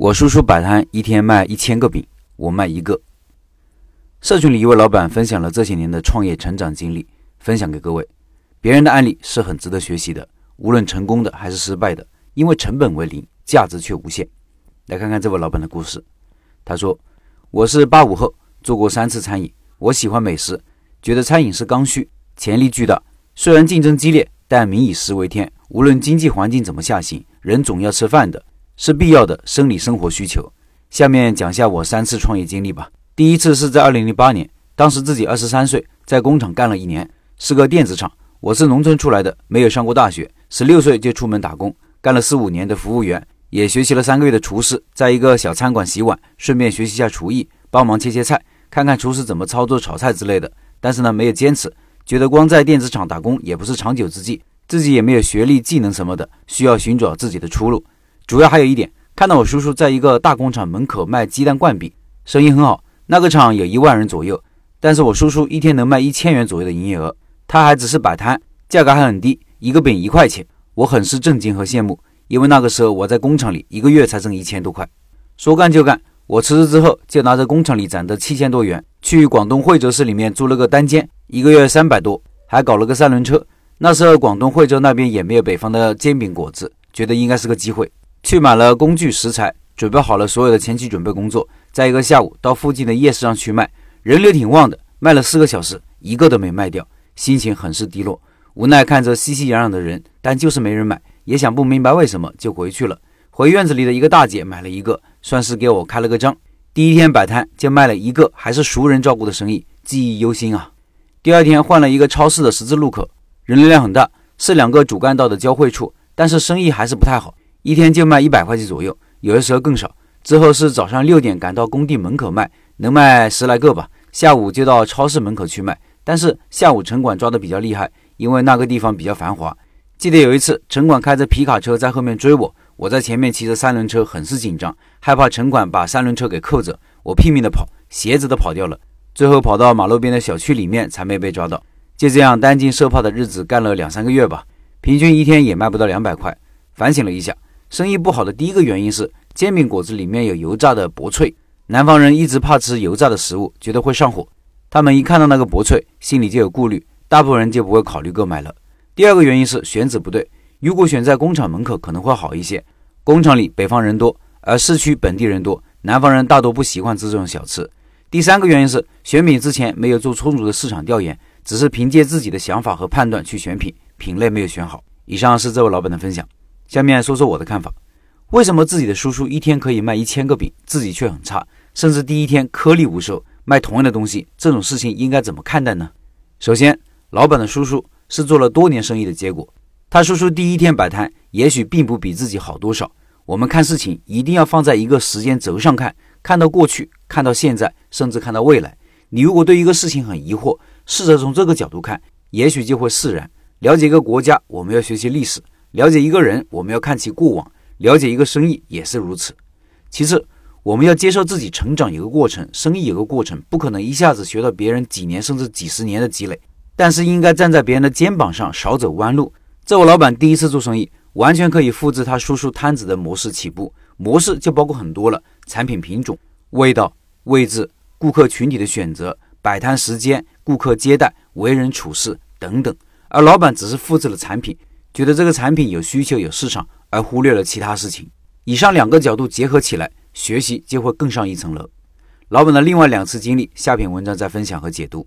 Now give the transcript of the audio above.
我叔叔摆摊一天卖一千个饼，我卖一个。社群里一位老板分享了这些年的创业成长经历，分享给各位。别人的案例是很值得学习的，无论成功的还是失败的，因为成本为零，价值却无限。来看看这位老板的故事。他说：“我是八五后，做过三次餐饮，我喜欢美食，觉得餐饮是刚需，潜力巨大。虽然竞争激烈，但民以食为天，无论经济环境怎么下行，人总要吃饭的。”是必要的生理生活需求。下面讲下我三次创业经历吧。第一次是在二零零八年，当时自己二十三岁，在工厂干了一年，是个电子厂。我是农村出来的，没有上过大学，十六岁就出门打工，干了四五年的服务员，也学习了三个月的厨师，在一个小餐馆洗碗，顺便学习下厨艺，帮忙切切菜，看看厨师怎么操作炒菜之类的。但是呢，没有坚持，觉得光在电子厂打工也不是长久之计，自己也没有学历、技能什么的，需要寻找自己的出路。主要还有一点，看到我叔叔在一个大工厂门口卖鸡蛋灌饼，生意很好。那个厂有一万人左右，但是我叔叔一天能卖一千元左右的营业额，他还只是摆摊，价格还很低，一个饼一块钱。我很是震惊和羡慕，因为那个时候我在工厂里一个月才挣一千多块。说干就干，我辞职之后就拿着工厂里攒的七千多元，去广东惠州市里面租了个单间，一个月三百多，还搞了个三轮车。那时候广东惠州那边也没有北方的煎饼果子，觉得应该是个机会。去买了工具食材，准备好了所有的前期准备工作，在一个下午到附近的夜市上去卖，人流挺旺的，卖了四个小时，一个都没卖掉，心情很是低落，无奈看着熙熙攘攘的人，但就是没人买，也想不明白为什么，就回去了。回院子里的一个大姐买了一个，算是给我开了个张。第一天摆摊就卖了一个，还是熟人照顾的生意，记忆犹新啊。第二天换了一个超市的十字路口，人流量很大，是两个主干道的交汇处，但是生意还是不太好。一天就卖一百块钱左右，有的时候更少。之后是早上六点赶到工地门口卖，能卖十来个吧。下午就到超市门口去卖，但是下午城管抓的比较厉害，因为那个地方比较繁华。记得有一次，城管开着皮卡车在后面追我，我在前面骑着三轮车，很是紧张，害怕城管把三轮车给扣着。我拼命的跑，鞋子都跑掉了。最后跑到马路边的小区里面才没被抓到。就这样担惊受怕的日子干了两三个月吧，平均一天也卖不到两百块。反省了一下。生意不好的第一个原因是煎饼果子里面有油炸的薄脆，南方人一直怕吃油炸的食物，觉得会上火。他们一看到那个薄脆，心里就有顾虑，大部分人就不会考虑购买了。第二个原因是选址不对，如果选在工厂门口可能会好一些，工厂里北方人多，而市区本地人多，南方人大多不习惯吃这种小吃。第三个原因是选品之前没有做充足的市场调研，只是凭借自己的想法和判断去选品，品类没有选好。以上是这位老板的分享。下面说说我的看法，为什么自己的叔叔一天可以卖一千个饼，自己却很差，甚至第一天颗粒无收，卖同样的东西，这种事情应该怎么看待呢？首先，老板的叔叔是做了多年生意的结果，他叔叔第一天摆摊，也许并不比自己好多少。我们看事情一定要放在一个时间轴上看，看到过去，看到现在，甚至看到未来。你如果对一个事情很疑惑，试着从这个角度看，也许就会释然。了解一个国家，我们要学习历史。了解一个人，我们要看其过往；了解一个生意也是如此。其次，我们要接受自己成长有个过程，生意有个过程，不可能一下子学到别人几年甚至几十年的积累。但是应该站在别人的肩膀上，少走弯路。这位老板第一次做生意，完全可以复制他叔叔摊子的模式起步。模式就包括很多了：产品品种、味道、位置、顾客群体的选择、摆摊时间、顾客接待、为人处事等等。而老板只是复制了产品。觉得这个产品有需求有市场，而忽略了其他事情。以上两个角度结合起来，学习就会更上一层楼。老板的另外两次经历，下篇文章再分享和解读。